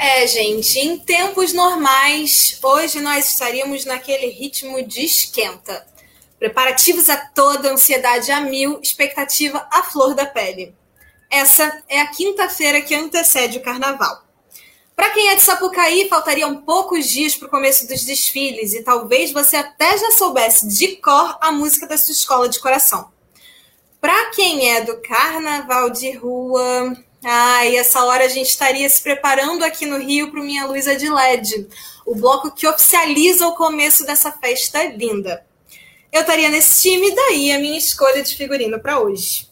É, gente, em tempos normais, hoje nós estaríamos naquele ritmo de esquenta. Preparativos a toda, ansiedade a mil, expectativa à flor da pele. Essa é a quinta-feira que antecede o carnaval. Para quem é de Sapucaí, faltariam poucos dias para o começo dos desfiles e talvez você até já soubesse de cor a música da sua escola de coração. Para quem é do carnaval de rua, ai, essa hora a gente estaria se preparando aqui no Rio para o Minha Luísa de LED, o bloco que oficializa o começo dessa festa linda. Eu estaria nesse time, daí a minha escolha de figurino para hoje.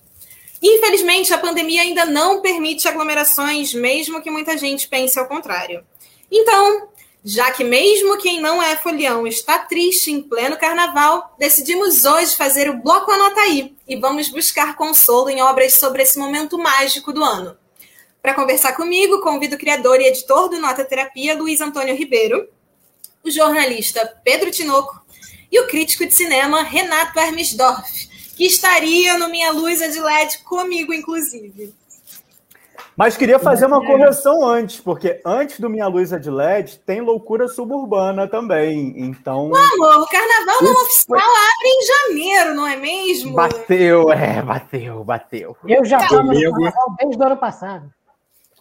Infelizmente, a pandemia ainda não permite aglomerações, mesmo que muita gente pense ao contrário. Então, já que mesmo quem não é folião está triste em pleno carnaval, decidimos hoje fazer o Bloco Anota Aí e vamos buscar consolo em obras sobre esse momento mágico do ano. Para conversar comigo, convido o criador e editor do Nota Terapia, Luiz Antônio Ribeiro, o jornalista Pedro Tinoco e o crítico de cinema Renato Hermesdorf, que estaria no Minha Luz de LED comigo, inclusive. Mas queria fazer uma correção antes, porque antes do Minha Luz de LED tem loucura suburbana também. Então. Amor, o carnaval não oficial abre em janeiro, não é mesmo? Bateu, é, bateu, bateu. Eu já estava no carnaval desde o ano passado.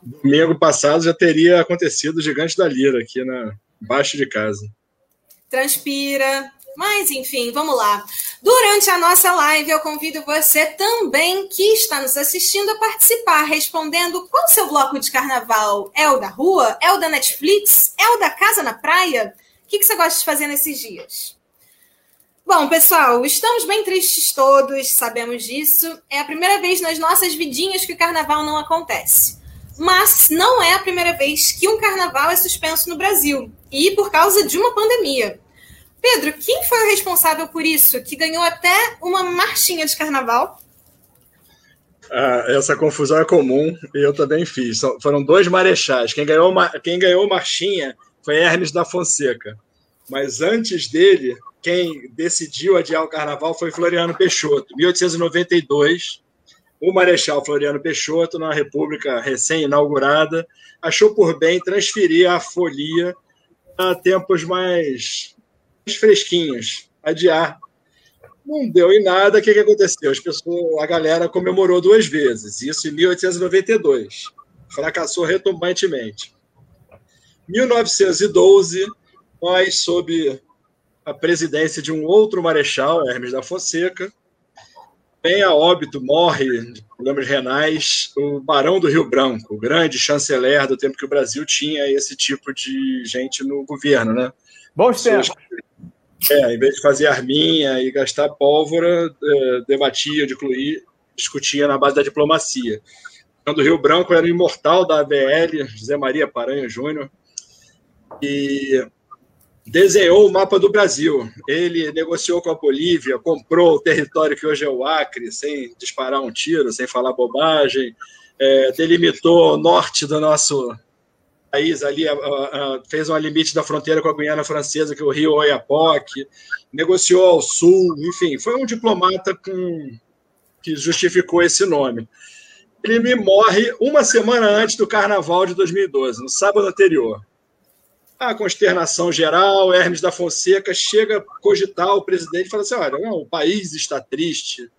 Domingo passado já teria acontecido o Gigante da Lira aqui na baixo de casa. Transpira, mas, enfim, vamos lá. Durante a nossa live, eu convido você também que está nos assistindo a participar, respondendo qual seu bloco de carnaval? É o da rua? É o da Netflix? É o da casa na praia? O que, você gosta de fazer nesses dias? Bom, pessoal, estamos bem tristes todos, sabemos disso. É a primeira vez nas nossas vidinhas que o carnaval não acontece. Mas não é a primeira vez que um carnaval é suspenso no Brasil, e por causa de uma pandemia. Pedro, quem foi o responsável por isso? Que ganhou até uma marchinha de carnaval? Ah, essa confusão é comum e eu também fiz. Foram dois marechais. Quem ganhou, quem ganhou marchinha foi Hermes da Fonseca. Mas antes dele, quem decidiu adiar o carnaval foi Floriano Peixoto. 1892, o marechal Floriano Peixoto, na República recém-inaugurada, achou por bem transferir a folia a tempos mais fresquinhos, adiar. Não deu em nada, o que, que aconteceu? As pessoas, a galera comemorou duas vezes, isso em 1892. Fracassou retumbantemente. 1912, nós, sob a presidência de um outro marechal, Hermes da Fonseca, vem a óbito, morre de problemas renais, o Barão do Rio Branco, o grande chanceler do tempo que o Brasil tinha esse tipo de gente no governo, né? Bons tempos. É, em vez de fazer arminha e gastar pólvora, é, debatia, discutia na base da diplomacia. Quando o Rio Branco era o imortal da ABL, José Maria Paranho Júnior, e desenhou o mapa do Brasil. Ele negociou com a Bolívia, comprou o território que hoje é o Acre, sem disparar um tiro, sem falar bobagem, é, delimitou o norte do nosso país ali, fez um limite da fronteira com a Guiana Francesa, que é o Rio Oiapoque, negociou ao sul, enfim, foi um diplomata com, que justificou esse nome. Ele me morre uma semana antes do Carnaval de 2012, no sábado anterior. A consternação geral, Hermes da Fonseca chega a cogitar o presidente e fala assim: olha, não, o país está triste,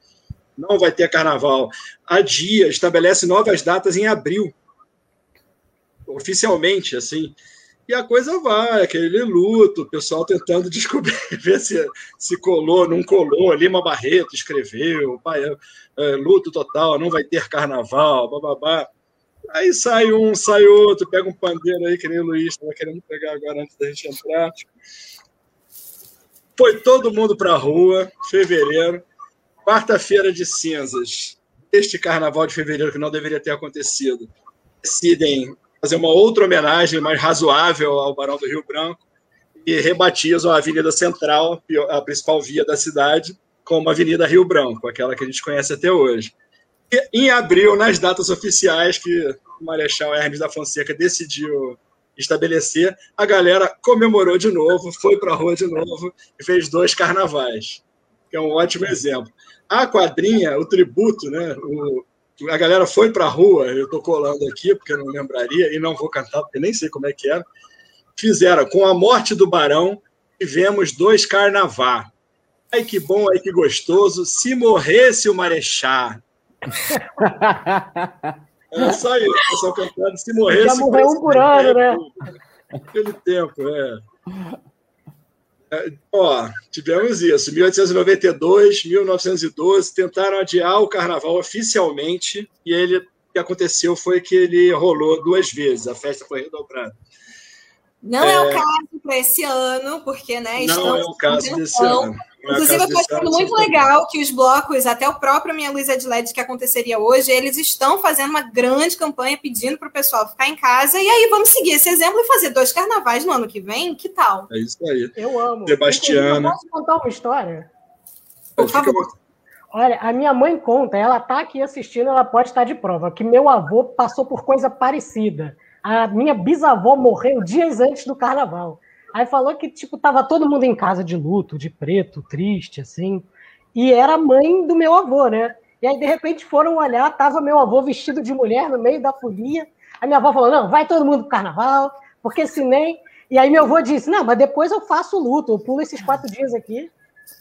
não vai ter carnaval. A dia estabelece novas datas em abril oficialmente, assim. E a coisa vai, aquele luto, o pessoal tentando descobrir, ver se, se colou, não colou. Lima Barreto escreveu, pai, é, é, luto total, não vai ter carnaval, bababá. Aí sai um, sai outro, pega um pandeiro aí, que nem o Luiz estava querendo pegar agora antes da gente entrar. Foi todo mundo para a rua, fevereiro, quarta-feira de cinzas, este carnaval de fevereiro que não deveria ter acontecido. Decidem fazer uma outra homenagem mais razoável ao Barão do Rio Branco e rebatizam a Avenida Central, a principal via da cidade, como Avenida Rio Branco, aquela que a gente conhece até hoje. E, em abril, nas datas oficiais que o Marechal Hermes da Fonseca decidiu estabelecer, a galera comemorou de novo, foi para a rua de novo e fez dois carnavais, que é um ótimo exemplo. A quadrinha, o tributo, né, o, a galera foi para a rua, eu estou colando aqui porque eu não lembraria e não vou cantar porque nem sei como é que era. Fizeram com a morte do Barão, tivemos dois carnavá. Ai que bom, ai que gostoso. Se morresse o Marechá. É só isso, pessoal cantando. Se morresse. Já morreu um por ano, né? Aquele tempo, é. Ó, tivemos isso. 1892, 1912, tentaram adiar o carnaval oficialmente, e ele, o que aconteceu foi que ele rolou duas vezes, a festa foi redobrada. Não é, é o caso para esse ano, porque, né? Não é o caso desse ano. Inclusive, eu estou achando muito legal que os blocos, até o próprio Minha Luz é de LED que aconteceria hoje, eles estão fazendo uma grande campanha pedindo para o pessoal ficar em casa. E aí vamos seguir esse exemplo e fazer dois carnavais no ano que vem? Que tal? É isso aí. Eu amo. Sebastiana. Posso contar uma história? Por favor. Olha, a minha mãe conta, ela está aqui assistindo, ela pode estar de prova, que meu avô passou por coisa parecida. A minha bisavó morreu dias antes do carnaval. Aí falou que, tipo, tava todo mundo em casa de luto, de preto, triste, assim. E era a mãe do meu avô, né? E aí, de repente, foram olhar, tava meu avô vestido de mulher no meio da folia. A minha avó falou: não, vai todo mundo pro carnaval, porque se nem. E aí meu avô disse: não, mas depois eu faço luto, eu pulo esses quatro dias aqui,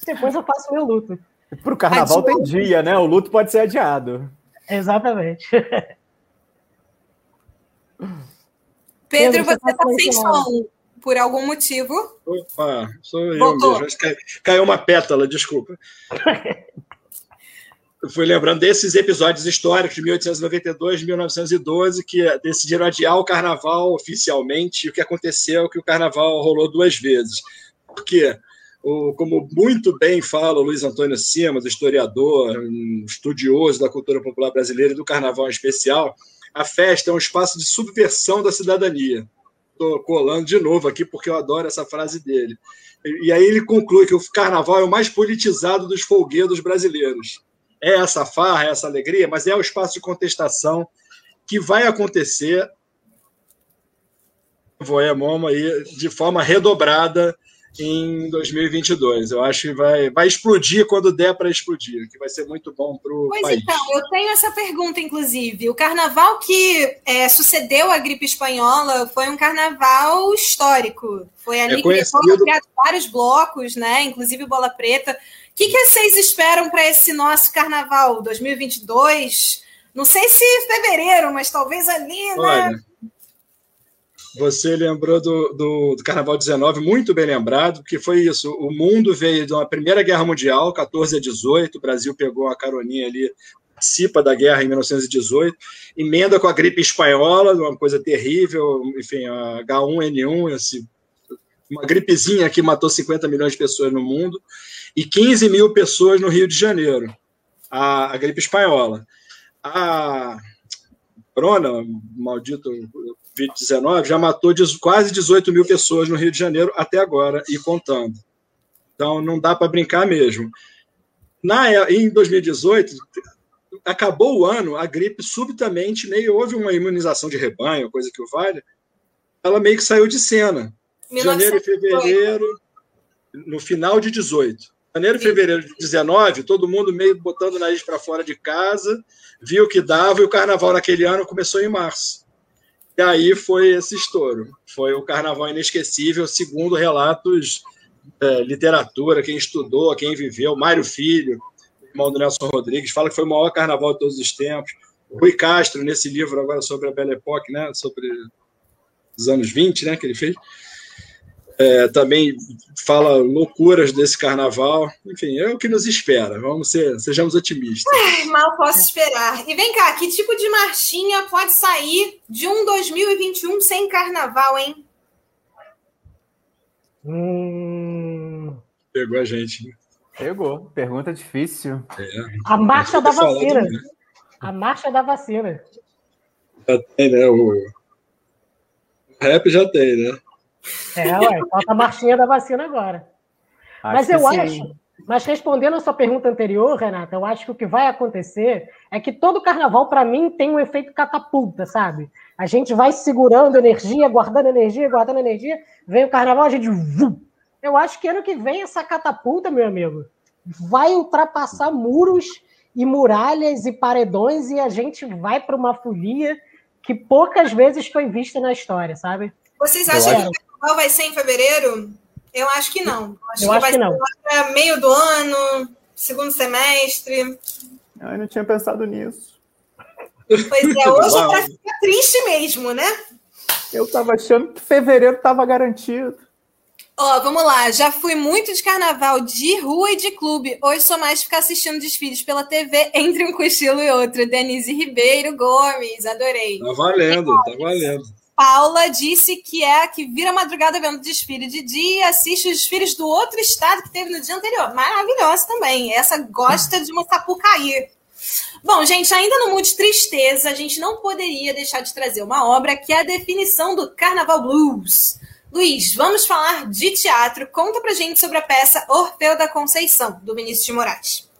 depois eu faço meu luto. Pro carnaval tem dia, né? O luto pode ser adiado. Exatamente. Pedro, você está sem som por algum motivo. Opa, sou eu Voltou. mesmo. Caiu uma pétala, desculpa. eu fui lembrando desses episódios históricos de 1892, 1912, que decidiram adiar o carnaval oficialmente. E o que aconteceu é que o carnaval rolou duas vezes. Por quê? O, como muito bem fala o Luiz Antônio Simas, historiador, um estudioso da cultura popular brasileira e do carnaval em especial, a festa é um espaço de subversão da cidadania estou colando de novo aqui porque eu adoro essa frase dele. E aí ele conclui que o carnaval é o mais politizado dos folguedos brasileiros. É essa farra, é essa alegria, mas é o espaço de contestação que vai acontecer Voemoma aí de forma redobrada em 2022. Eu acho que vai, vai explodir quando der para explodir, que vai ser muito bom para o país. Pois então, eu tenho essa pergunta, inclusive. O carnaval que é, sucedeu à gripe espanhola foi um carnaval histórico. Foi ali é que depois criado vários blocos, né? inclusive Bola Preta. O que, que vocês esperam para esse nosso carnaval 2022? Não sei se fevereiro, mas talvez ali, né? Olha, né? Você lembrou do, do, do, Carnaval 19, muito bem lembrado, porque foi isso. O mundo veio de uma Primeira Guerra Mundial, 14 a 18, o Brasil pegou a caroninha ali, participa da guerra em 1918, emenda com a gripe espanhola, uma coisa terrível, enfim, a H1N1, esse, uma gripezinha que matou 50 milhões de pessoas no mundo, e 15 mil pessoas no Rio de Janeiro, a, a gripe espanhola. A Corona, maldito Covid-19 já matou quase 18 mil pessoas no Rio de Janeiro até agora e contando. Então não dá para brincar mesmo. Na, em 2018, acabou o ano, a gripe subitamente, meio houve uma imunização de rebanho, coisa que o vale, ela meio que saiu de cena. 1918. Janeiro e fevereiro, no final de 18. Janeiro e fevereiro de 19, todo mundo meio botando o nariz para fora de casa, viu que dava, e o carnaval naquele ano começou em março. E aí foi esse estouro. Foi o carnaval inesquecível, segundo relatos é, literatura, quem estudou, quem viveu, Mário Filho, irmão do Nelson Rodrigues, fala que foi o maior carnaval de todos os tempos. Rui Castro, nesse livro agora sobre a Belle Époque, né, sobre os anos 20, né, que ele fez, é, também fala loucuras desse carnaval. Enfim, é o que nos espera. Vamos ser, sejamos otimistas. Ai, mal posso esperar. E vem cá, que tipo de marchinha pode sair de um 2021 sem carnaval, hein? Hum... Pegou a gente. Né? Pegou. Pergunta difícil. É. A marcha da vacina. Né? A marcha da vacina. Já tem, né? O rap já tem, né? É, ué, falta a marchinha da vacina agora. Acho mas eu sim. acho, mas respondendo a sua pergunta anterior, Renata, eu acho que o que vai acontecer é que todo carnaval, para mim, tem um efeito catapulta, sabe? A gente vai segurando energia, guardando energia, guardando energia, vem o carnaval, a gente. Eu acho que ano que vem essa catapulta, meu amigo, vai ultrapassar muros e muralhas e paredões e a gente vai para uma folia que poucas vezes foi vista na história, sabe? Vocês acham que o carnaval vai ser em fevereiro? Eu acho que não. Acho Eu que acho vai que não. ser meio do ano, segundo semestre. Eu não tinha pensado nisso. Pois é, hoje é para ficar triste mesmo, né? Eu estava achando que fevereiro estava garantido. Ó, oh, vamos lá. Já fui muito de carnaval de rua e de clube. Hoje sou mais ficar assistindo desfiles pela TV entre um cochilo e outro. Denise Ribeiro Gomes, adorei. Tá valendo, tá valendo. Paula disse que é a que vira madrugada vendo desfile de dia e assiste os desfiles do outro estado que teve no dia anterior. Maravilhosa também. Essa gosta de uma sapucaí. Bom, gente, ainda no mood tristeza, a gente não poderia deixar de trazer uma obra que é a definição do Carnaval Blues Luiz, vamos falar de teatro. Conta pra gente sobre a peça Orfeu da Conceição, do Vinícius de Moraes.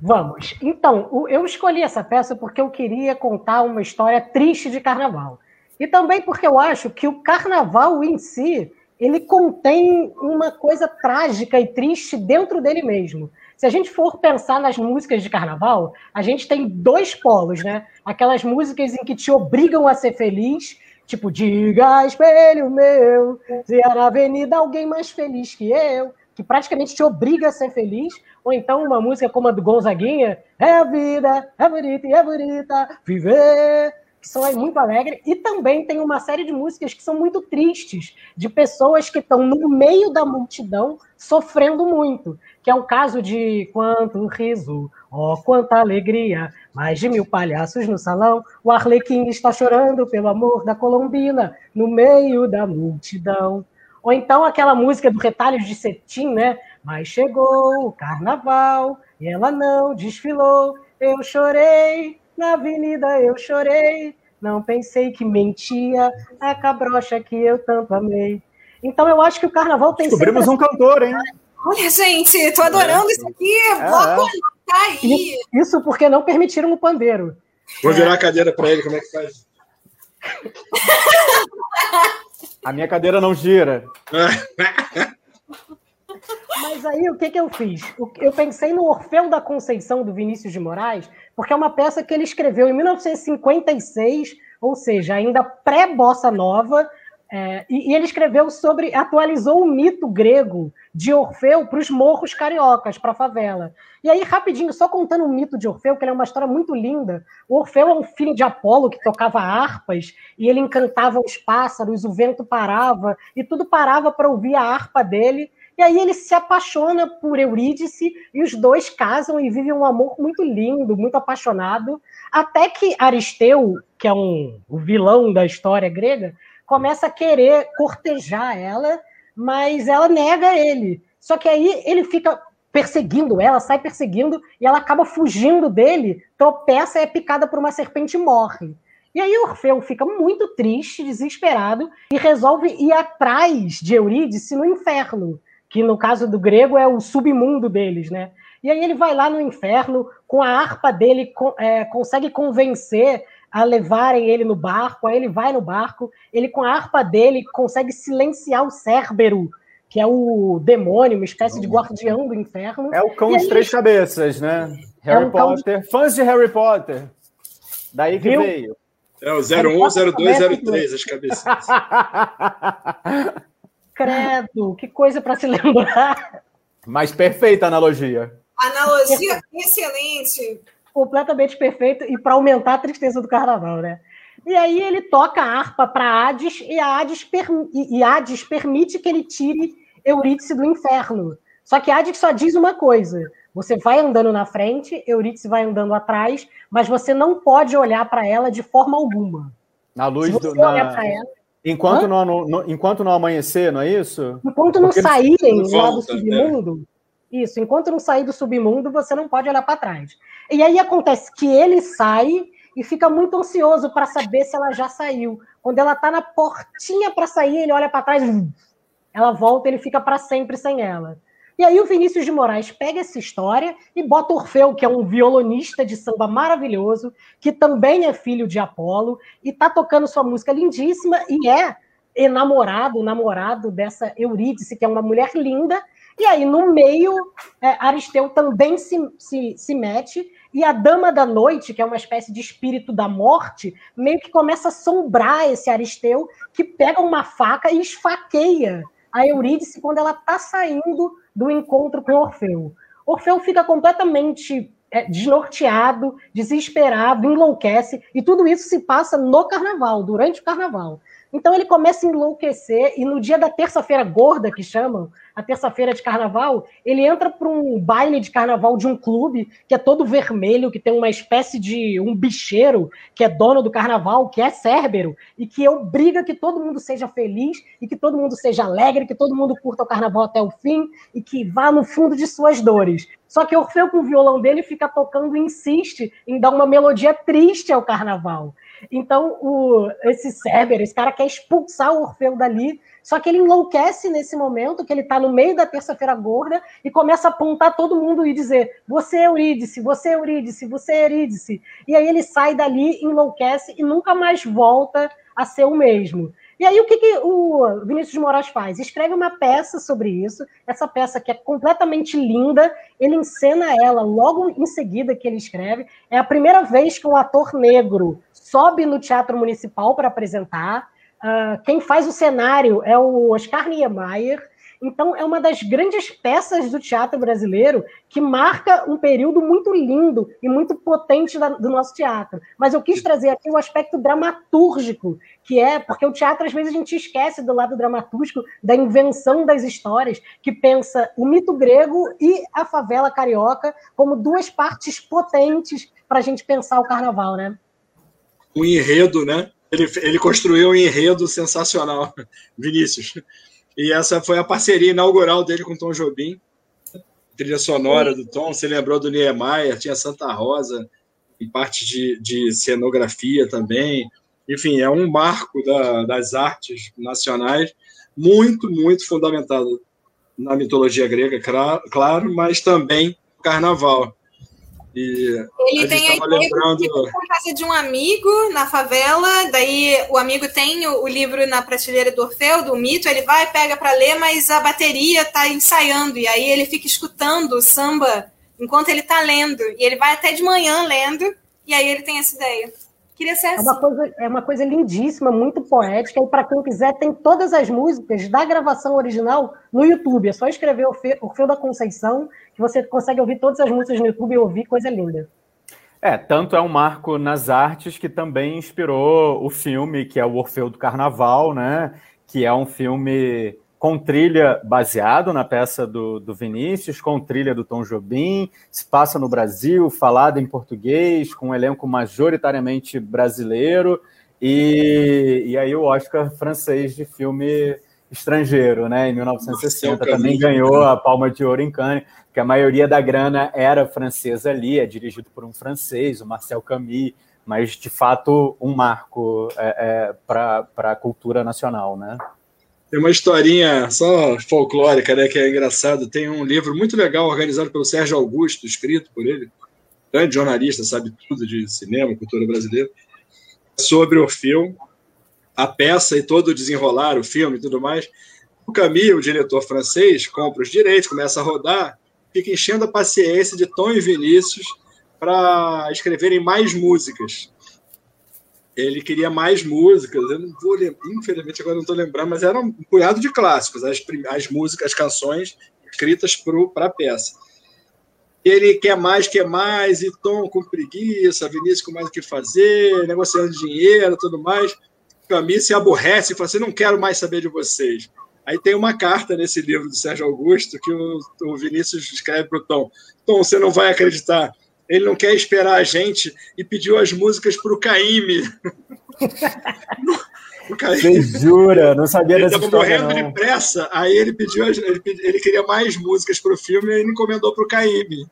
Vamos. Então, eu escolhi essa peça porque eu queria contar uma história triste de carnaval. E também porque eu acho que o carnaval em si, ele contém uma coisa trágica e triste dentro dele mesmo. Se a gente for pensar nas músicas de carnaval, a gente tem dois polos, né? Aquelas músicas em que te obrigam a ser feliz Tipo, diga espelho meu, se há na avenida alguém mais feliz que eu, que praticamente te obriga a ser feliz, ou então uma música como a do Gonzaguinha, é a vida, é bonita e é bonita, viver, que são muito alegres, e também tem uma série de músicas que são muito tristes, de pessoas que estão no meio da multidão sofrendo muito, que é o caso de Quanto Riso, oh, quanta alegria, mais de mil palhaços no salão, o Arlequim está chorando pelo amor da Colombina, no meio da multidão. Ou então aquela música do Retalhos de Cetim, né? Mas chegou o carnaval e ela não desfilou, eu chorei, na avenida eu chorei, não pensei que mentia a cabrocha que eu tanto amei. Então eu acho que o carnaval tem Descobrimos sempre... um cantor, hein? Olha, gente, tô adorando é. isso aqui. É. Bloco tá aí. Isso porque não permitiram o pandeiro. Vou virar a cadeira para ele, como é que faz? A minha cadeira não gira. Mas aí o que, que eu fiz? Eu pensei no Orfeu da Conceição do Vinícius de Moraes, porque é uma peça que ele escreveu em 1956, ou seja, ainda pré-bossa nova, é, e, e, ele escreveu sobre, atualizou o mito grego de Orfeu para os morros cariocas, para a favela. E aí, rapidinho, só contando o mito de Orfeu, que ele é uma história muito linda. O Orfeu é um filho de Apolo que tocava harpas e ele encantava os pássaros, o vento parava e tudo parava para ouvir a harpa dele. E aí ele se apaixona por Eurídice e os dois casam e vivem um amor muito lindo, muito apaixonado, até que Aristeu, que é um o vilão da história grega, começa a querer cortejar ela, mas ela nega ele. Só que aí ele fica perseguindo ela, sai perseguindo, e ela acaba fugindo dele, tropeça, é picada por uma serpente e morre. E aí Orfeu fica muito triste, desesperado, e resolve ir atrás de Eurídice no inferno, que no caso do grego é o submundo deles, né? E aí ele vai lá no inferno, com a harpa dele, é, consegue convencer a levarem ele no barco, aí ele vai no barco, ele com a harpa dele consegue silenciar o Cérbero, que é o demônio, uma espécie de guardião do inferno. É o cão de três cabeças, né? É Harry um Potter. De... Fãs de Harry Potter. Daí que Viu? veio. É o 01, 02, 03, as cabeças. Credo, que coisa para se lembrar. Mas perfeita analogia. Analogia excelente completamente perfeito e para aumentar a tristeza do carnaval, né? E aí ele toca a harpa para Hades e a Hades, per... e Hades permite que ele tire Eurídice do inferno. Só que Hades só diz uma coisa: você vai andando na frente, Eurídice vai andando atrás, mas você não pode olhar para ela de forma alguma. Na luz do. Na... Ela... Enquanto não, no, enquanto não amanhecer, não é isso? Enquanto não Porque saírem lá do né? submundo, isso, enquanto não sair do submundo, você não pode olhar para trás. E aí acontece que ele sai e fica muito ansioso para saber se ela já saiu. Quando ela está na portinha para sair, ele olha para trás, ela volta, ele fica para sempre sem ela. E aí o Vinícius de Moraes pega essa história e bota Orfeu, que é um violonista de samba maravilhoso, que também é filho de Apolo, e tá tocando sua música lindíssima e é enamorado, namorado dessa Eurídice, que é uma mulher linda, e aí, no meio, é, Aristeu também se, se, se mete E a Dama da Noite, que é uma espécie de espírito da morte, meio que começa a assombrar esse Aristeu, que pega uma faca e esfaqueia a Eurídice quando ela está saindo do encontro com Orfeu. Orfeu fica completamente é, desnorteado, desesperado, enlouquece, e tudo isso se passa no carnaval, durante o carnaval. Então ele começa a enlouquecer, e no dia da terça-feira gorda, que chamam, a terça-feira de carnaval, ele entra para um baile de carnaval de um clube que é todo vermelho, que tem uma espécie de um bicheiro que é dono do carnaval, que é Cérbero, e que obriga que todo mundo seja feliz e que todo mundo seja alegre, que todo mundo curta o carnaval até o fim e que vá no fundo de suas dores. Só que Orfeu, com o violão dele, fica tocando e insiste em dar uma melodia triste ao carnaval. Então, o, esse Cérbero, esse cara quer expulsar o Orfeu dali, só que ele enlouquece nesse momento, que ele está no meio da terça-feira gorda, e começa a apontar todo mundo e dizer: Você é Eurídice, você é Eurídice, você é Eurídice. E aí ele sai dali, enlouquece e nunca mais volta a ser o mesmo. E aí, o que, que o Vinícius Moraes faz? Escreve uma peça sobre isso, essa peça que é completamente linda, ele encena ela logo em seguida que ele escreve. É a primeira vez que um ator negro sobe no Teatro Municipal para apresentar. Uh, quem faz o cenário é o Oscar Niemeyer. Então, é uma das grandes peças do teatro brasileiro que marca um período muito lindo e muito potente da, do nosso teatro. Mas eu quis trazer aqui o aspecto dramatúrgico, que é porque o teatro, às vezes, a gente esquece do lado dramatúrgico, da invenção das histórias, que pensa o mito grego e a favela carioca como duas partes potentes para a gente pensar o carnaval, né? Um enredo, né? Ele, ele construiu um enredo sensacional, Vinícius. E essa foi a parceria inaugural dele com Tom Jobim, trilha sonora do Tom. Você lembrou do Niemeyer, tinha Santa Rosa, em parte de, de cenografia também. Enfim, é um marco da, das artes nacionais, muito, muito fundamentado na mitologia grega, claro, mas também no carnaval. E ele tem a ideia lembrando... de na casa de um amigo na favela, daí o amigo tem o, o, livro na prateleira do Orfeu, do mito, ele vai, pega para ler, mas a bateria tá ensaiando, e aí ele fica escutando o samba enquanto ele tá lendo, e ele vai até de manhã lendo, e aí ele tem essa ideia. Queria ser assim. É uma coisa, é uma coisa lindíssima, muito poética, e para quem quiser, tem todas as músicas da gravação original no YouTube. É só escrever Orfeu da Conceição, que você consegue ouvir todas as músicas no YouTube e ouvir, coisa linda. É, tanto é um marco nas artes que também inspirou o filme, que é o Orfeu do Carnaval, né? Que é um filme com trilha baseado na peça do, do Vinícius, com trilha do Tom Jobim, se passa no Brasil, falado em português, com um elenco majoritariamente brasileiro, e, e aí o Oscar francês de filme estrangeiro, né, em 1960, também ganhou a Palma de Ouro em Cannes, que a maioria da grana era francesa ali, é dirigido por um francês, o Marcel Camus, mas de fato um marco é, é, para a cultura nacional, né? Tem uma historinha só folclórica, né, que é engraçado. Tem um livro muito legal organizado pelo Sérgio Augusto, escrito por ele, grande jornalista, sabe tudo de cinema, cultura brasileira, sobre Orfeu, a peça e todo o desenrolar, o filme e tudo mais. O Camille, o diretor francês, compra os direitos, começa a rodar, fica enchendo a paciência de Tom e Vinícius para escreverem mais músicas ele queria mais músicas. Eu não vou lembrar, infelizmente agora não estou lembrando, mas era um punhado de clássicos, as, as músicas, as canções escritas para a peça. Ele quer mais, quer mais, e Tom com preguiça, Vinícius com mais o que fazer, negociando dinheiro tudo mais. Camille se aborrece e fala assim: não quero mais saber de vocês. Aí tem uma carta nesse livro do Sérgio Augusto que o, o Vinícius escreve para o Tom: Tom, você não vai acreditar ele não quer esperar a gente e pediu as músicas para o Caíme. Você jura? Não sabia ele dessa Ele estava morrendo não. de pressa, aí ele pediu, ele, ele queria mais músicas para o filme e ele encomendou para o Caíme.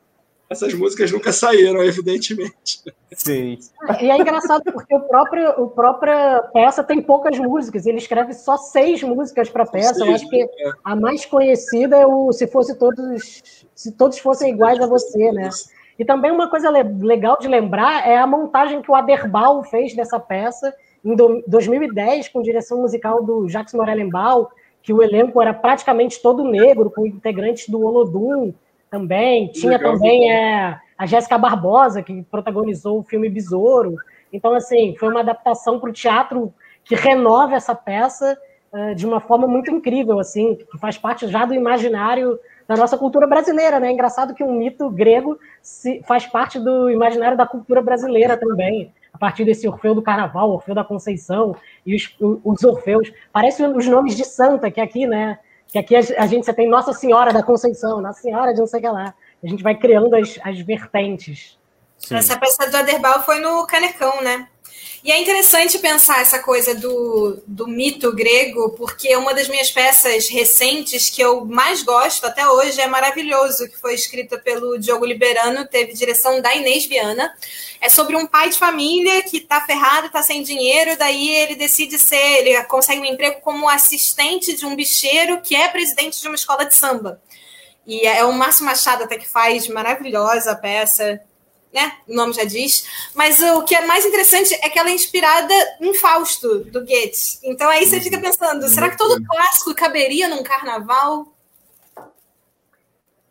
Essas músicas nunca saíram, evidentemente. Sim. E é engraçado porque o próprio, o própria peça tem poucas músicas. Ele escreve só seis músicas para a peça. Seis, Eu acho que é. a mais conhecida é o Se Fosse Todos, Se Todos Fossem Iguais a Você, né? E também uma coisa legal de lembrar é a montagem que o Aderbal fez dessa peça em 2010, com direção musical do Jacques Morelenbaum, que o elenco era praticamente todo negro, com integrantes do Olodum também. Tinha legal, também é, a Jéssica Barbosa, que protagonizou o filme Besouro. Então, assim, foi uma adaptação para o teatro que renova essa peça uh, de uma forma muito incrível, assim, que faz parte já do imaginário da nossa cultura brasileira, né? É engraçado que um mito grego se, faz parte do imaginário da cultura brasileira também, a partir desse Orfeu do Carnaval, Orfeu da Conceição e os, os Orfeus. Parecem os nomes de santa que aqui, né? Que aqui a, a gente você tem Nossa Senhora da Conceição, Nossa Senhora de não sei o que lá. A gente vai criando as, as vertentes. Sim. Essa peça do Aderbal foi no Canecão, né? E é interessante pensar essa coisa do, do mito grego, porque uma das minhas peças recentes que eu mais gosto até hoje é Maravilhoso, que foi escrita pelo Diogo Liberano, teve direção da Inês Viana. É sobre um pai de família que tá ferrado, tá sem dinheiro, daí ele decide ser, ele consegue um emprego como assistente de um bicheiro que é presidente de uma escola de samba. E é o Márcio Machado até que faz maravilhosa a peça né? O nome já diz. Mas o que é mais interessante é que ela é inspirada em Fausto, do Goethe. Então aí você fica pensando, será que todo clássico caberia num carnaval?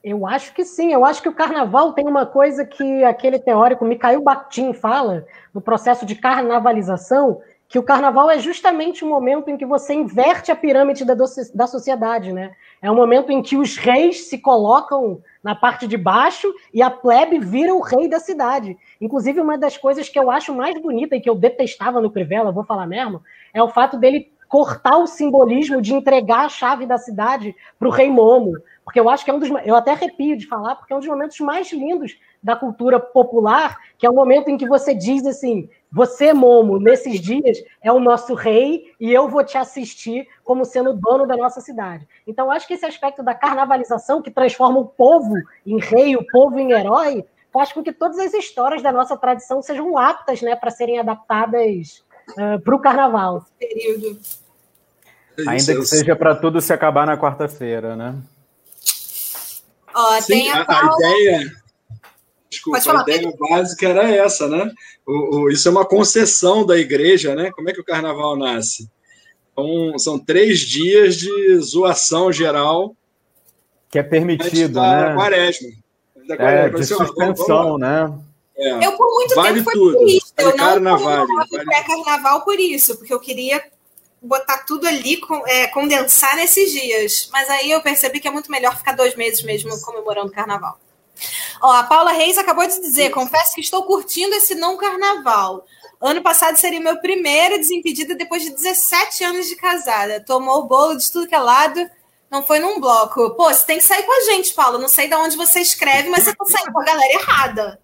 Eu acho que sim. Eu acho que o carnaval tem uma coisa que aquele teórico Mikhail Bakhtin fala no processo de carnavalização, que o carnaval é justamente o momento em que você inverte a pirâmide da, da sociedade, né? É um momento em que os reis se colocam na parte de baixo e a plebe vira o rei da cidade. Inclusive, uma das coisas que eu acho mais bonita e que eu detestava no Crivella, vou falar mesmo, é o fato dele cortar o simbolismo de entregar a chave da cidade para o rei Momo. Porque eu acho que é um dos. Eu até arrepio de falar, porque é um dos momentos mais lindos da cultura popular, que é o momento em que você diz assim: você, Momo, nesses dias é o nosso rei e eu vou te assistir como sendo dono da nossa cidade. Então, acho que esse aspecto da carnavalização, que transforma o povo em rei, o povo em herói, faz com que todas as histórias da nossa tradição sejam aptas né, para serem adaptadas uh, para o carnaval. Período. Ainda que seja para tudo se acabar na quarta-feira, né? Ó, Sim, a, a, ideia. Desculpa, falar, a ideia Pedro. básica era essa, né? O, o, isso é uma concessão da igreja, né? Como é que o carnaval nasce? Então, são três dias de zoação geral. Que é permitido, né? Quaresma. É, de suspensão, né? É. Eu, por muito vale tempo, tudo. por isso. Vale eu não carnaval, vale. pré-carnaval por isso, porque eu queria botar tudo ali, é, condensar nesses dias. Mas aí eu percebi que é muito melhor ficar dois meses mesmo comemorando o carnaval. Ó, a Paula Reis acabou de dizer: confesso que estou curtindo esse não carnaval. Ano passado seria meu primeiro desimpedida depois de 17 anos de casada. Tomou o bolo de tudo que é lado, não foi num bloco. Pô, você tem que sair com a gente, Paula. Não sei de onde você escreve, mas você tá saindo com a galera errada.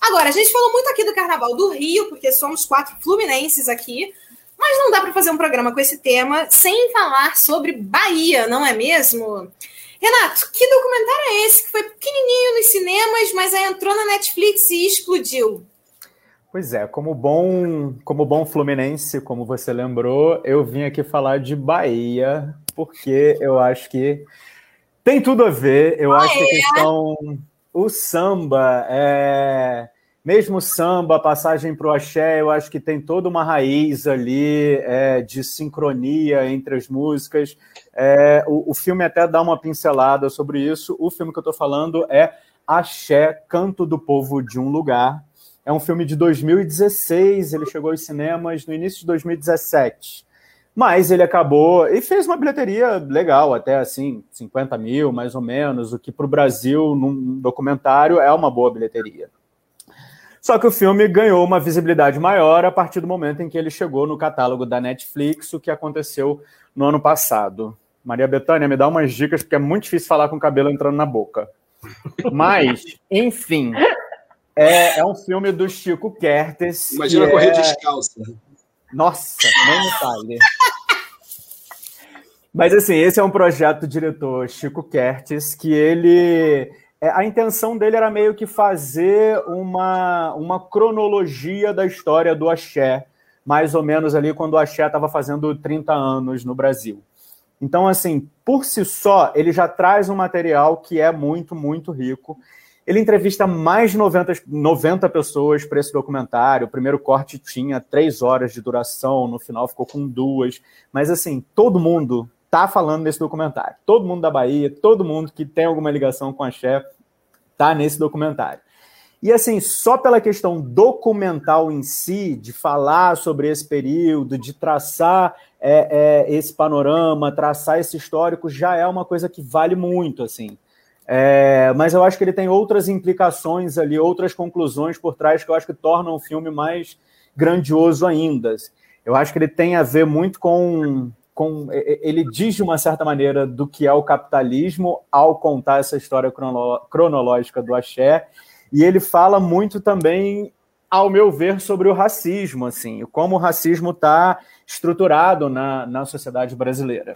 Agora, a gente falou muito aqui do Carnaval do Rio, porque somos quatro fluminenses aqui. Mas não dá para fazer um programa com esse tema sem falar sobre Bahia, não é mesmo? Renato, que documentário é esse que foi pequenininho nos cinemas, mas aí entrou na Netflix e explodiu? Pois é, como bom, como bom fluminense, como você lembrou, eu vim aqui falar de Bahia, porque eu acho que tem tudo a ver. Eu ah, acho que a questão. O samba é mesmo samba, passagem para o axé, eu acho que tem toda uma raiz ali é, de sincronia entre as músicas. É, o, o, filme até dá uma pincelada sobre isso. O filme que eu estou falando é Axé, Canto do Povo de um Lugar. É um filme de 2016, ele chegou aos cinemas no início de 2017. Mas ele acabou e fez uma bilheteria legal, até assim, 50 mil, mais ou menos, o que para o Brasil, num documentário, é uma boa bilheteria. Só que o filme ganhou uma visibilidade maior a partir do momento em que ele chegou no catálogo da Netflix, o que aconteceu no ano passado. Maria Bethânia, me dá umas dicas, porque é muito difícil falar com o cabelo entrando na boca. Mas, enfim, é, é um filme do Chico Kertes. Imagina correr é... descalça. Nossa, nem me fale. Mas, assim, esse é um projeto do diretor Chico Kertes, que ele é, a intenção dele era meio que fazer uma, uma cronologia da história do axé, mais ou menos ali quando o axé estava fazendo 30 anos no Brasil. Então, assim, por si só, ele já traz um material que é muito, muito rico. Ele entrevista mais de 90, 90 pessoas para esse documentário. O primeiro corte tinha três horas de duração, no final ficou com duas. Mas, assim, todo mundo tá falando nesse documentário. Todo mundo da Bahia, todo mundo que tem alguma ligação com a chefe tá nesse documentário. E assim, só pela questão documental em si, de falar sobre esse período, de traçar é, é, esse panorama, traçar esse histórico, já é uma coisa que vale muito, assim. É, mas eu acho que ele tem outras implicações ali, outras conclusões por trás que eu acho que tornam o filme mais grandioso ainda. Eu acho que ele tem a ver muito com, com. Ele diz de uma certa maneira do que é o capitalismo ao contar essa história cronológica do axé e ele fala muito também, ao meu ver, sobre o racismo, assim, como o racismo está estruturado na, na sociedade brasileira.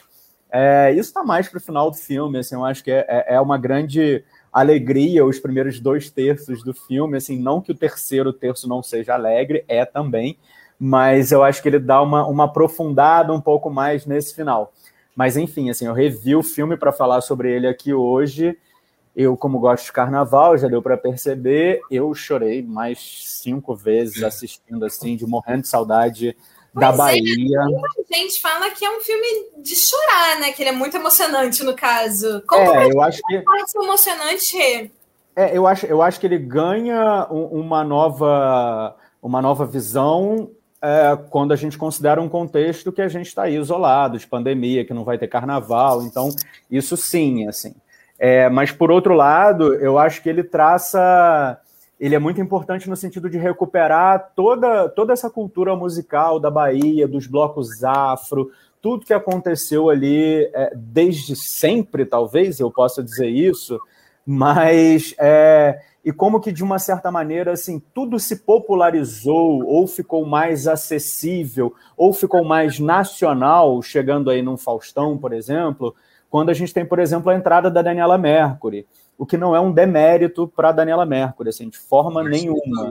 É, isso está mais para o final do filme, assim, eu acho que é, é, é uma grande alegria os primeiros dois terços do filme, assim, não que o terceiro terço não seja alegre, é também, mas eu acho que ele dá uma, uma aprofundada um pouco mais nesse final. Mas enfim, assim, eu revi o filme para falar sobre ele aqui hoje eu, como gosto de carnaval, já deu para perceber, eu chorei mais cinco vezes assistindo, assim, de morrendo de saudade da é, Bahia. É, gente fala que é um filme de chorar, né? Que ele é muito emocionante, no caso. Como é, eu acho que parte emocionante. É, eu acho, eu acho que ele ganha uma nova, uma nova visão é, quando a gente considera um contexto que a gente está aí isolado, de pandemia, que não vai ter carnaval. Então, isso sim, assim. É, mas, por outro lado, eu acho que ele traça. Ele é muito importante no sentido de recuperar toda, toda essa cultura musical da Bahia, dos blocos afro, tudo que aconteceu ali é, desde sempre, talvez eu possa dizer isso, mas é, e como que de uma certa maneira assim tudo se popularizou ou ficou mais acessível ou ficou mais nacional, chegando aí num Faustão, por exemplo, quando a gente tem, por exemplo, a entrada da Daniela Mercury, o que não é um demérito para a Daniela Mercury, assim, de forma nenhuma.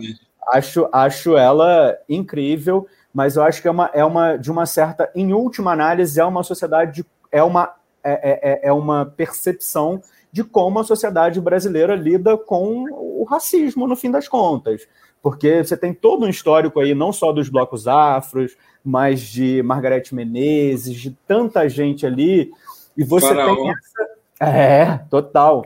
Acho, acho ela incrível, mas eu acho que é uma, é uma, de uma certa, em última análise, é uma sociedade, é uma, é, é, é, é uma percepção de como a sociedade brasileira lida com o racismo, no fim das contas. Porque você tem todo um histórico aí, não só dos blocos afros, mas de Margarete Menezes, de tanta gente ali e você Faraó. tem essa. É, total.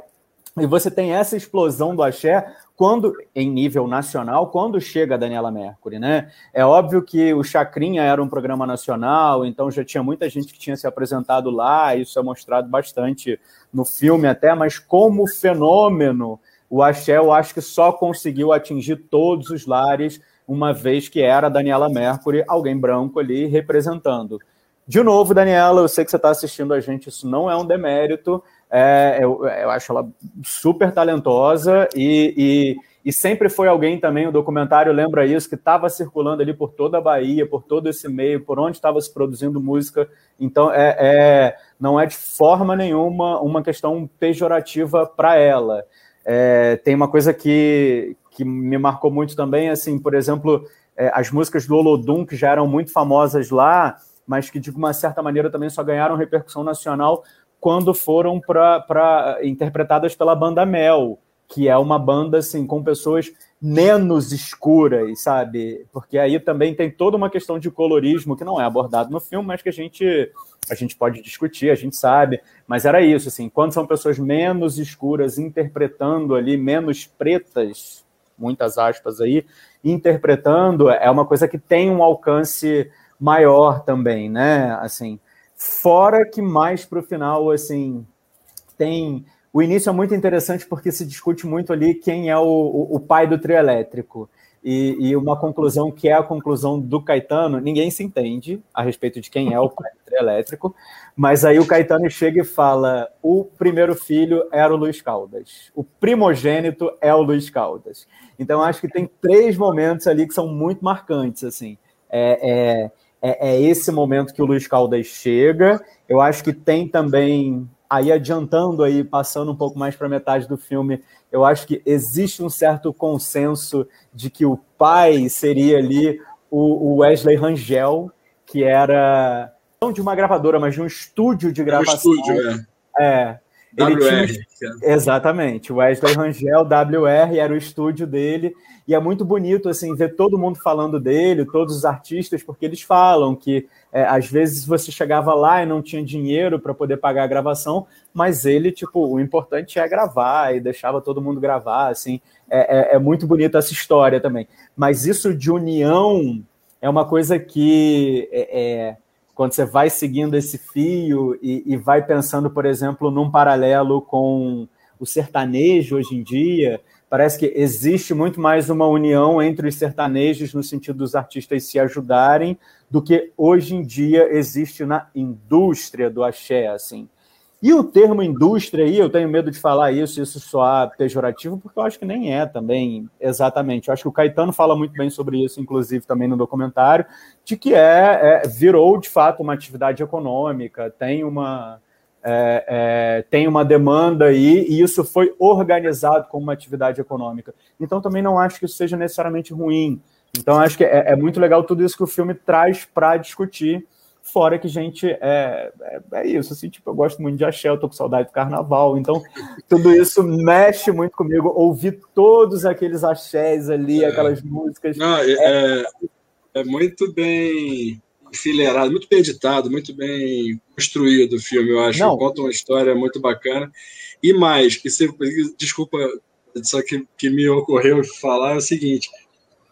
E você tem essa explosão do axé quando, em nível nacional, quando chega a Daniela Mercury, né? É óbvio que o Chacrinha era um programa nacional, então já tinha muita gente que tinha se apresentado lá, isso é mostrado bastante no filme até, mas como fenômeno, o axé eu acho que só conseguiu atingir todos os lares, uma vez que era a Daniela Mercury, alguém branco ali representando. De novo, Daniela, eu sei que você está assistindo a gente, isso não é um demérito. É, eu, eu, acho ela super talentosa e, e, e, sempre foi alguém também, o documentário lembra isso, que estava circulando ali por toda a Bahia, por todo esse meio, por onde estava se produzindo música. Então, é, é, não é de forma nenhuma uma questão pejorativa para ela. É, tem uma coisa que, que me marcou muito também, assim, por exemplo, é, as músicas do Olodum, que já eram muito famosas lá, mas que de uma certa maneira também só ganharam repercussão nacional quando foram para interpretadas pela banda Mel, que é uma banda assim com pessoas menos escuras, sabe? Porque aí também tem toda uma questão de colorismo que não é abordado no filme, mas que a gente a gente pode discutir, a gente sabe, mas era isso assim, quando são pessoas menos escuras interpretando ali menos pretas, muitas aspas aí, interpretando é uma coisa que tem um alcance maior também, né? Assim, fora que mais para o final, assim, tem o início é muito interessante porque se discute muito ali quem é o, o, o pai do trio elétrico. E, e, uma conclusão que é a conclusão do Caetano, ninguém se entende a respeito de quem é o pai do trio elétrico, mas aí o Caetano chega e fala: o primeiro filho era o Luiz Caldas, o primogênito é o Luiz Caldas. Então acho que tem três momentos ali que são muito marcantes, assim. É, é, é, é esse momento que o Luiz Caldas chega. Eu acho que tem também aí adiantando aí, passando um pouco mais para metade do filme, eu acho que existe um certo consenso de que o pai seria ali o, Wesley Rangel, que era não de uma gravadora, mas de um estúdio de gravação. Um estúdio, é. é. Ele WR. Tinha... Exatamente, Wesley Rangel, WR, era o estúdio dele, e é muito bonito assim ver todo mundo falando dele, todos os artistas, porque eles falam que é, às vezes você chegava lá e não tinha dinheiro para poder pagar a gravação, mas ele, tipo, o importante é gravar e deixava todo mundo gravar, assim, é, é, é muito bonita essa história também. Mas isso de união é uma coisa que é, é quando você vai seguindo esse fio e, e, vai pensando, por exemplo, num paralelo com o sertanejo hoje em dia, parece que existe muito mais uma união entre os sertanejos no sentido dos artistas se ajudarem do que hoje em dia existe na indústria do axé, assim. E o termo indústria aí, eu tenho medo de falar isso, isso soar pejorativo, porque eu acho que nem é também exatamente. Eu acho que o Caetano fala muito bem sobre isso, inclusive também no documentário, de que é, é virou de fato uma atividade econômica, tem uma, é, é, tem uma demanda aí, e isso foi organizado como uma atividade econômica. Então também não acho que isso seja necessariamente ruim. Então acho que é, é muito legal tudo isso que o filme traz para discutir Fora que, gente, é, é, é, isso, assim, tipo, eu gosto muito de axé, eu tô com saudade do carnaval, então tudo isso mexe muito comigo, ouvir todos aqueles axés ali, é. aquelas músicas. Não, é, é, é, muito bem enfileirado, muito bem editado, muito bem construído o filme, eu acho. Não. Conta uma história muito bacana. E mais, que desculpa, só que, que me ocorreu falar é o seguinte: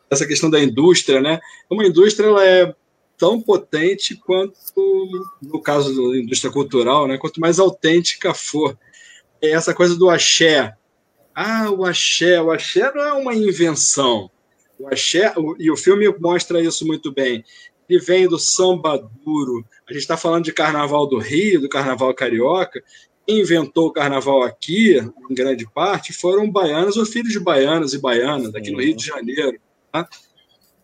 essa questão da indústria, né? Uma indústria ela é tão potente quanto, no caso da indústria cultural, né, quanto mais autêntica for. É essa coisa do axé. Ah, o axé. O axé não é uma invenção. O axé, e o filme mostra isso muito bem. Ele vem do samba duro. A gente está falando de carnaval do Rio, do carnaval carioca. Quem inventou o carnaval aqui, em grande parte, foram baianos ou filhos de baianos e baianas, aqui no Rio de Janeiro. Tá?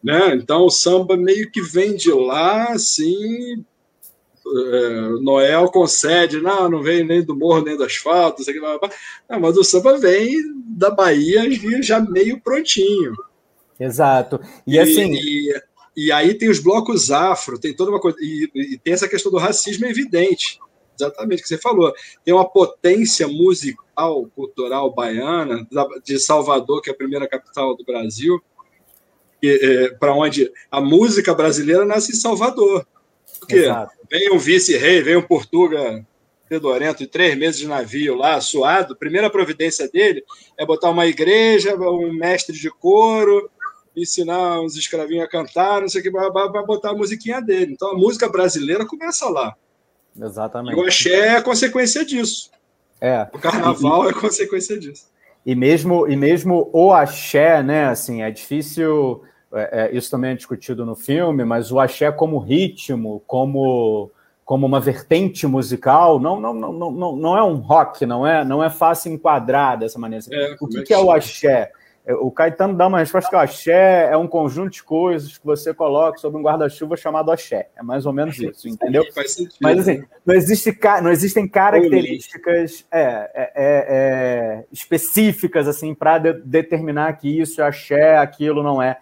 Né? Então o samba meio que vem de lá, assim. É, Noel concede, não, não vem nem do morro nem do asfalto, sei lá, não, mas o samba vem da Bahia já meio prontinho. Exato. E, e assim. E, e, aí tem os blocos afro, tem toda uma coisa. E, e tem essa questão do racismo evidente. Exatamente o que você falou. Tem uma potência musical, cultural baiana, de Salvador, que é a primeira capital do Brasil, é, para onde a música brasileira nasce em Salvador. Porque Exato. vem um vice-rei, vem um Portuga fedorento de três meses de navio lá, suado, primeira providência dele é botar uma igreja, um mestre de coro, ensinar uns escravinhos a cantar, não sei o que, para botar a musiquinha dele. Então a música brasileira começa lá. Exatamente. E o axé é consequência disso. É. O carnaval é consequência disso. E mesmo, e mesmo o axé, né? Assim, é difícil. É, é, isso também é discutido no filme, mas o axé como ritmo, como, como uma vertente musical, não, não, não, não, não é um rock, não é, não é fácil enquadrar dessa maneira. É, o que, é que é o axé? É, o Caetano dá uma resposta que o axé é um conjunto de coisas que você coloca sobre um guarda-chuva chamado axé. É mais ou menos isso, entendeu? Mas assim, não, existe, não existem características é, é, é, é, específicas assim para de, determinar que isso é axé, aquilo não é.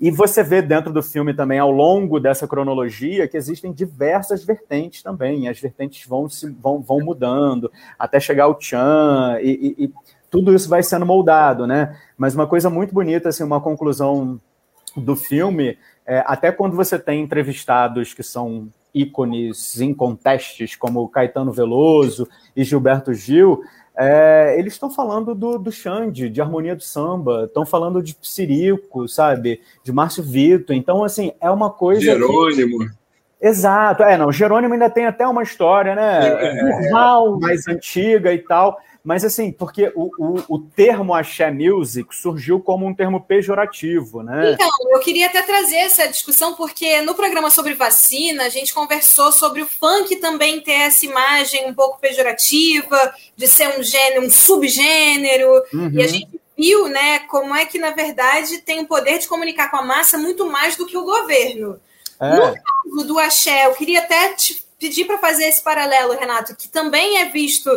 E você vê dentro do filme também, ao longo dessa cronologia, que existem diversas vertentes também. as vertentes vão, se, vão, vão mudando até chegar ao Chan e, e, e tudo isso vai sendo moldado, né? Mas uma coisa muito bonita, assim, uma conclusão do filme, é, até quando você tem entrevistados que são ícones incontestes, como Caetano Veloso e Gilberto Gil, é, eles estão falando do, do Xande, de Harmonia do Samba, estão falando de Psirico, sabe? De Márcio Vitor. Então, assim, é uma coisa. Jerônimo. Que... Exato, é, não, Jerônimo ainda tem até uma história, né? É, é, mais antiga e tal. Mas assim, porque o, o, o, termo axé music surgiu como um termo pejorativo, né? Então, eu queria até trazer essa discussão, porque no programa sobre vacina, a gente conversou sobre o funk também ter essa imagem um pouco pejorativa, de ser um gênero, um subgênero, uhum. e a gente viu, né, como é que, na verdade, tem o poder de comunicar com a massa muito mais do que o governo. É. No caso do axé, eu queria até te pedir para fazer esse paralelo, Renato, que também é visto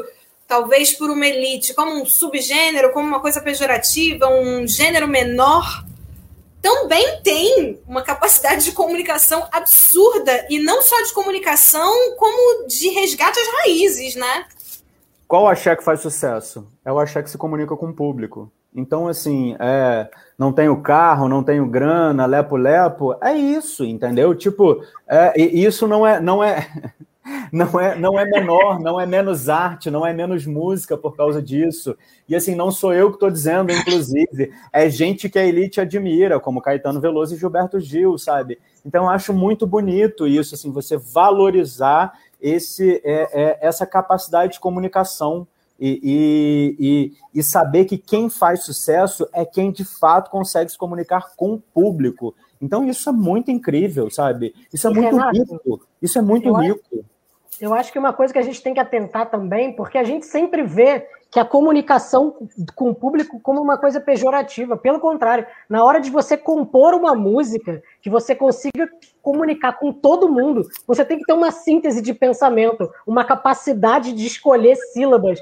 talvez por uma elite, como um subgênero, como uma coisa pejorativa, um gênero menor, também tem uma capacidade de comunicação absurda, e não só de comunicação, como de resgate às raízes, né? qual axé que faz sucesso? É o axé que se comunica com o público. Então, assim, é, não tenho carro, não tenho grana, lepo-lepo, é isso, entendeu? Tipo, é, isso não é, não é, não é, não é menor, não é menos arte, não é menos música por causa disso. E assim, não sou eu que estou dizendo, inclusive, é gente que a elite admira, como Caetano Veloso e Gilberto Gil, sabe? Então, eu acho muito bonito isso, assim, você valorizar esse, é, é, essa capacidade de comunicação e, e, e, e, saber que quem faz sucesso é quem de fato consegue se comunicar com o público. Então, isso é muito incrível, sabe? Isso é muito Renato, rico. Isso é muito rico. Acho, eu acho que uma coisa que a gente tem que atentar também, porque a gente sempre vê que a comunicação com o público como uma coisa pejorativa. Pelo contrário, na hora de você compor uma música, que você consiga comunicar com todo mundo, você tem que ter uma síntese de pensamento, uma capacidade de escolher sílabas,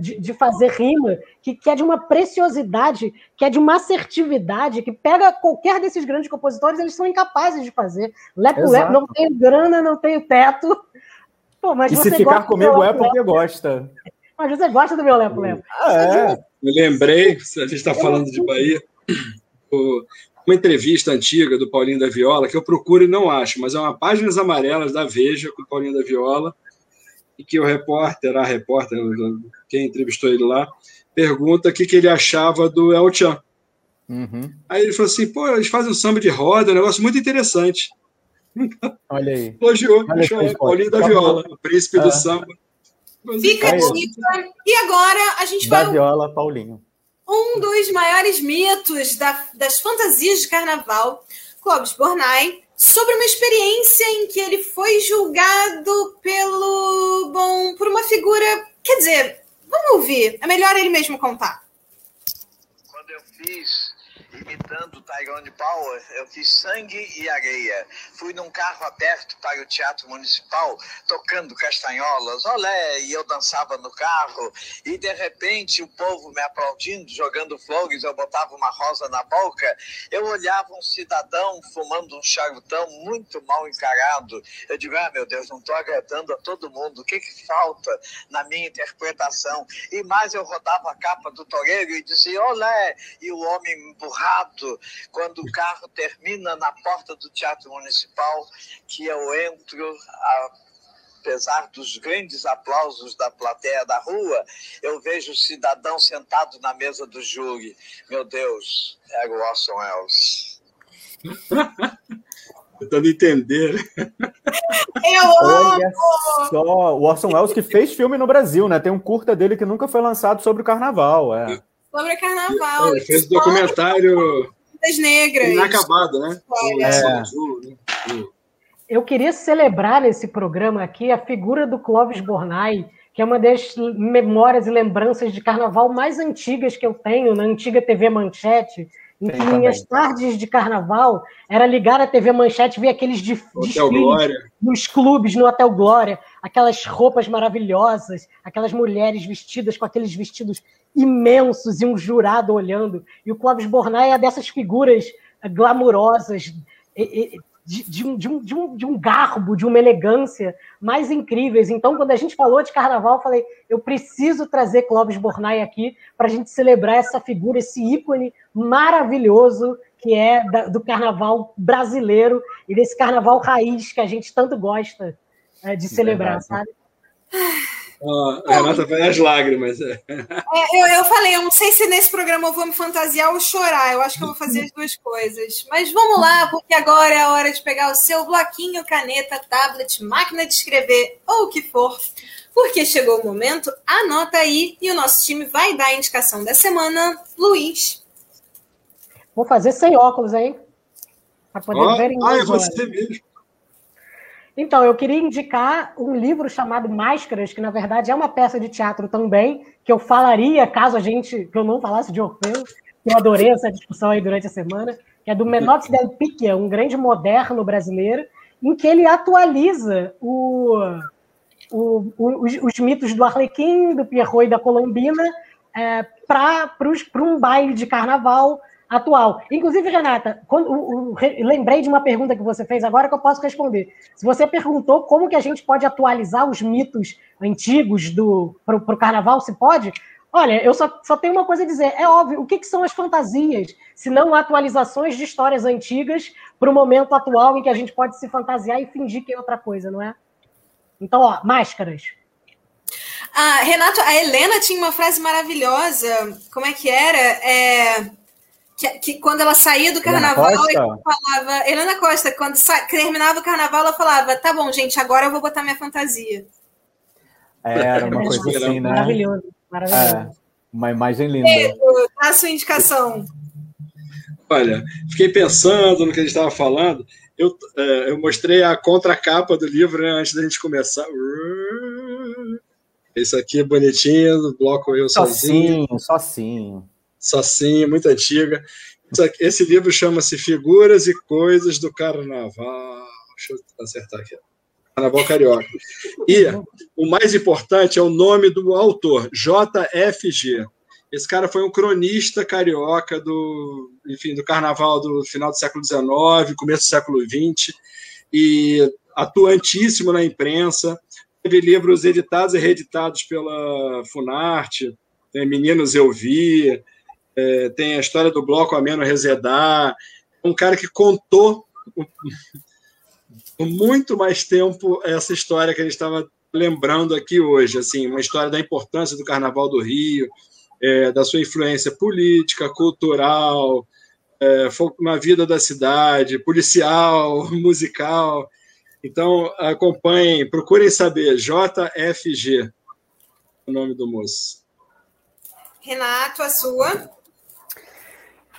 de, de, fazer rima, que, que, é de uma preciosidade, que é de uma assertividade, que pega qualquer desses grandes compositores, eles são incapazes de fazer. Lepo, lepo, não tenho grana, não tenho teto. Pô, e se ficar comigo é porque gosta. Mas você gosta do meu Lepo Lepo. Ah, é. Me lembrei, a gente está falando de Bahia, uma entrevista antiga do Paulinho da Viola, que eu procuro e não acho, mas é uma Páginas Amarelas da Veja com o Paulinho da Viola, e que o repórter, a repórter, quem entrevistou ele lá, pergunta o que, que ele achava do El Chan. Uhum. Aí ele falou assim: pô, eles fazem um samba de roda, um negócio muito interessante. Olha aí. Elogiou, Paulinho da Viola, o príncipe do samba. Fica a dica. E agora a gente da vai. Viola, Paulinho. Um dos maiores mitos da, das fantasias de carnaval, Clóvis Bornai, sobre uma experiência em que ele foi julgado pelo. Bom, por uma figura. Quer dizer, vamos ouvir. É melhor ele mesmo contar. Quando eu fiz imitando Tyrone Power, eu fiz Sangue e Areia. Fui num carro aberto para o Teatro Municipal, tocando castanholas, olé, e eu dançava no carro, e de repente o povo me aplaudindo, jogando flores, eu botava uma rosa na boca, eu olhava um cidadão fumando um charutão muito mal encarado. Eu digo, ah, meu Deus, não estou agradando a todo mundo, o que, que falta na minha interpretação? E mais eu rodava a capa do Toreiro e dizia, olé, e o homem empurrava quando o carro termina na porta do Teatro Municipal, que eu entro, apesar dos grandes aplausos da plateia da rua, eu vejo o cidadão sentado na mesa do júri. Meu Deus, era o Orson Welles. Tentando entender. Eu Olha só, o Orson Welles que fez filme no Brasil, né? Tem um curta dele que nunca foi lançado sobre o carnaval. É sobre carnaval. É, fez documentário das negras. Inacabado, né? É. Eu queria celebrar nesse programa aqui a figura do Clóvis Bornai, que é uma das memórias e lembranças de carnaval mais antigas que eu tenho, na antiga TV Manchete, em que minhas tardes de carnaval era ligar a TV Manchete e ver aqueles desfiles nos clubes, no Hotel Glória, aquelas roupas maravilhosas, aquelas mulheres vestidas com aqueles vestidos imensos e um jurado olhando. E o Clóvis Bornai é dessas figuras glamurosas, de, de, um, de, um, de, um, de um garbo, de uma elegância mais incríveis. Então, quando a gente falou de carnaval, eu falei, eu preciso trazer Clóvis Bornai aqui para a gente celebrar essa figura, esse ícone maravilhoso que é da, do carnaval brasileiro e desse carnaval raiz que a gente tanto gosta é, de celebrar, sabe? Oh, a Renata vai as lágrimas. É. Eu, eu falei, eu não sei se nesse programa eu vou me fantasiar ou chorar. Eu acho que eu vou fazer as duas coisas. Mas vamos lá, porque agora é a hora de pegar o seu bloquinho, caneta, tablet, máquina de escrever ou o que for. Porque chegou o momento, anota aí e o nosso time vai dar a indicação da semana. Luiz. Vou fazer sem óculos aí. Para poder oh, ver em Ah, é você mesmo. Então, eu queria indicar um livro chamado Máscaras, que na verdade é uma peça de teatro também, que eu falaria caso a gente, que eu não falasse de Orfeu, eu adorei essa discussão aí durante a semana, que é do Menotti del Picchia, um grande moderno brasileiro, em que ele atualiza o, o, o, os, os, mitos do Arlequim, do Pierrot e da Colombina é, para um baile de carnaval atual. Inclusive, Renata, quando, o, o, lembrei de uma pergunta que você fez agora que eu posso responder. Se você perguntou como que a gente pode atualizar os mitos antigos para o carnaval, se pode? Olha, eu só, só tenho uma coisa a dizer. É óbvio, o que, que são as fantasias, se não atualizações de histórias antigas para o momento atual em que a gente pode se fantasiar e fingir que é outra coisa, não é? Então, ó, máscaras. Ah, Renato, a Helena tinha uma frase maravilhosa. Como é que era? É, que, que, quando ela saía do carnaval, ela falava. Helena Costa, quando sa, terminava o carnaval, ela falava: tá bom, gente, agora eu vou botar minha fantasia. Era uma coisa assim, né? Maravilhoso, maravilhoso. É, uma imagem linda. Pedro, a sua indicação. Olha, fiquei pensando no que a gente estava falando. Eu, é, eu mostrei a contracapa do livro né, antes da gente começar. Esse aqui é bonitinho, do bloco Eu Sozinho. Sozinho, sozinho. Sozinho, muito antiga. Esse livro chama-se Figuras e Coisas do Carnaval. Deixa eu acertar aqui. Carnaval Carioca. E o mais importante é o nome do autor, JFG. Esse cara foi um cronista carioca do, enfim, do carnaval do final do século XIX, começo do século XX, e atuantíssimo na imprensa. Teve livros editados e reeditados pela Funarte, tem Meninos Eu Vi, é, tem a história do Bloco Ameno Resedar. Um cara que contou muito mais tempo essa história que a gente estava lembrando aqui hoje, assim, uma história da importância do Carnaval do Rio, é, da sua influência política, cultural, é, na vida da cidade, policial, musical. Então, acompanhem, procurem saber, JFG, o nome do moço. Renato, a sua?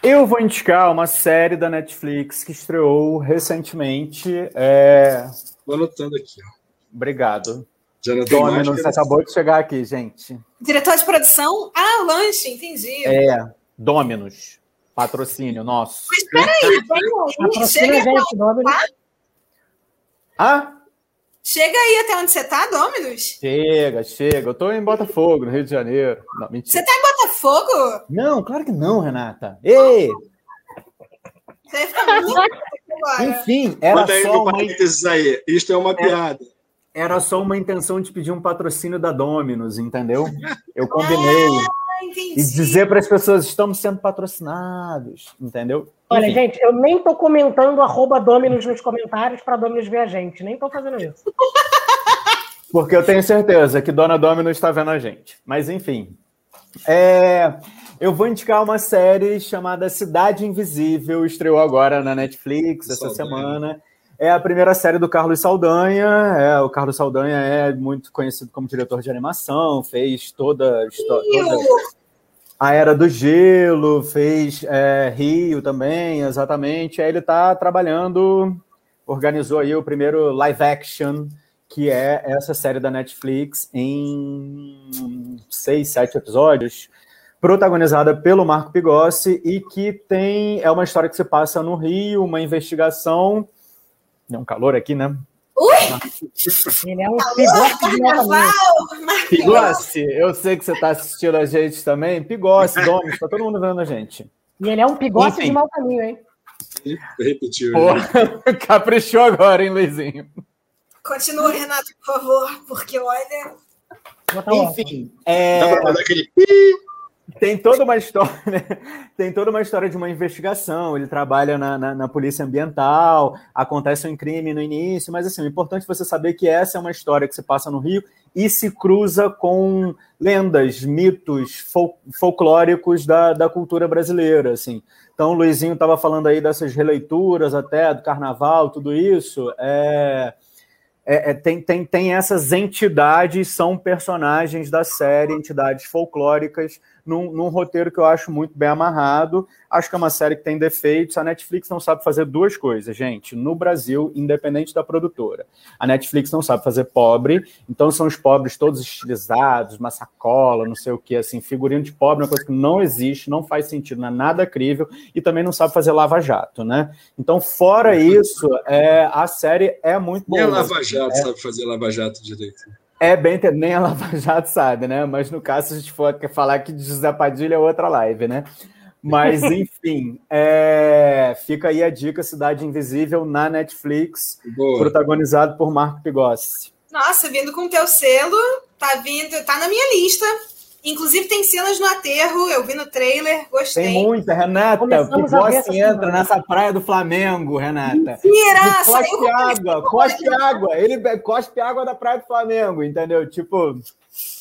Eu vou indicar uma série da Netflix que estreou recentemente. É... Estou anotando aqui. Ó. Obrigado. Dominus acabou de chegar aqui, gente. Diretor de produção? Ah, lanche, entendi. É, Dominus. Patrocínio nosso. Mas peraí, vem aí. Chega gente, Dominus. Ah? Chega aí até onde você tá, Dominus? Chega, chega. Eu tô em Botafogo, no Rio de Janeiro. Não, você tá em Botafogo? Não, claro que não, Renata. Ei! Você fica muito Enfim, era Manda só uma... aí. Isto é uma piada. Era só uma intenção de pedir um patrocínio da Dominus, entendeu? Eu combinei. Ah, e dizer para as pessoas, estamos sendo patrocinados, entendeu? Olha, Enfim. gente, eu nem tô comentando arroba Dominus nos comentários para Dominus ver a gente. Nem tô fazendo isso. Porque eu tenho certeza que Dona Dominus está vendo a gente. Mas, enfim. É, eu vou indicar uma série chamada Cidade Invisível. Estreou agora na Netflix essa Saldanha. semana. É a primeira série do Carlos Saldanha. É, o Carlos Saldanha é muito conhecido como diretor de animação, fez toda, toda a Era do Gelo, fez é, Rio também, exatamente. Aí ele está trabalhando, organizou aí o primeiro live action, que é essa série da Netflix, em seis, sete episódios, protagonizada pelo Marco Pigossi, e que tem. É uma história que se passa no Rio, uma investigação. É um calor aqui, né? Ui! Ele é um Pigossi de Pigossi, eu sei que você está assistindo a gente também. Pigossi, Domus, está todo mundo vendo a gente. E ele é um Pigossi Enfim. de mau caminho, hein? Repetiu. caprichou agora, hein, Luizinho? Continua, Renato, por favor, porque olha. Enfim, é... Dá pra dar aquele tem toda uma história, né? tem toda uma história de uma investigação. Ele trabalha na, na, na, polícia ambiental, acontece um crime no início, mas assim, o importante é você saber que essa é uma história que se passa no Rio e se cruza com lendas, mitos fol folclóricos da, da cultura brasileira, assim. Então, o Luizinho estava falando aí dessas releituras até do Carnaval, tudo isso. É é, é, tem, tem, tem essas entidades, são personagens da série, entidades folclóricas, num, num, roteiro que eu acho muito bem amarrado. Acho que é uma série que tem defeitos. A Netflix não sabe fazer duas coisas, gente. No Brasil, independente da produtora. A Netflix não sabe fazer pobre, então são os pobres todos estilizados, uma sacola, não sei o que, assim, figurino de pobre, uma coisa que não existe, não faz sentido, não é nada crível, e também não sabe fazer lava-jato, né? Então, fora isso, é, a série é muito boa. Nem a lava-jato é, sabe fazer lava-jato direito. É bem, nem a Lava Jato sabe, né? Mas no caso, se a gente for falar que de José Padilha é outra live, né? Mas, enfim, é... fica aí a dica Cidade Invisível na Netflix, Boa. protagonizado por Marco Pigossi. Nossa, vindo com o teu selo, tá vindo, tá na minha lista. Inclusive tem cenas no aterro, eu vi no trailer, gostei. Tem muita, Renata. Começamos Pigossi entra nessa praia do Flamengo, Renata. Mentira! Cospe água, cospe água. Ele cospe água da praia do Flamengo, entendeu? Tipo,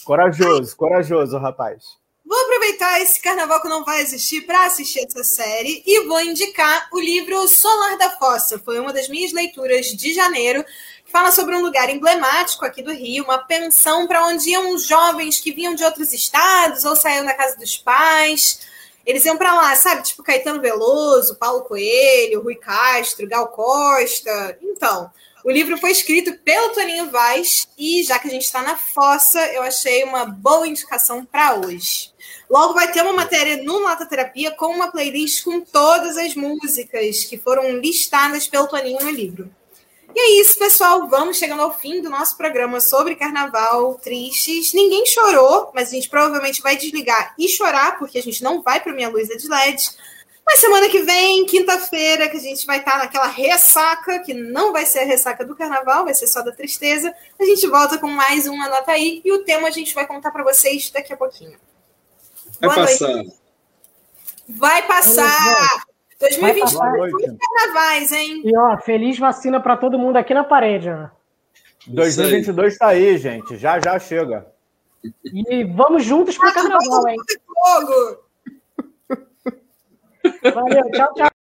corajoso, corajoso, rapaz. Vou aproveitar esse carnaval que não vai existir para assistir essa série e vou indicar o livro Solar da Fossa. Foi uma das minhas leituras de janeiro, fala sobre um lugar emblemático aqui do Rio, uma pensão para onde iam jovens que vinham de outros estados ou saíam da casa dos pais. Eles iam para lá, sabe? Tipo Caetano Veloso, Paulo Coelho, Rui Castro, Gal Costa. Então, o livro foi escrito pelo Toninho Vaz e já que a gente está na fossa, eu achei uma boa indicação para hoje. Logo vai ter uma matéria no Lata Terapia com uma playlist com todas as músicas que foram listadas pelo Toninho no livro. E é isso, pessoal. Vamos chegando ao fim do nosso programa sobre carnaval tristes. Ninguém chorou, mas a gente provavelmente vai desligar e chorar, porque a gente não vai para minha luz de LED. Mas semana que vem, quinta-feira, que a gente vai estar naquela ressaca, que não vai ser a ressaca do carnaval, vai ser só da tristeza. A gente volta com mais um Anota aí e o tema a gente vai contar para vocês daqui a pouquinho. Vai Boa passar. Noite. Vai passar. 2021 carnavais, hein? E ó, feliz vacina para todo mundo aqui na parede, ó. 2022 está aí, gente. Já já chega. E vamos juntos para o carnaval, hein? Fogo. Valeu, tchau, tchau.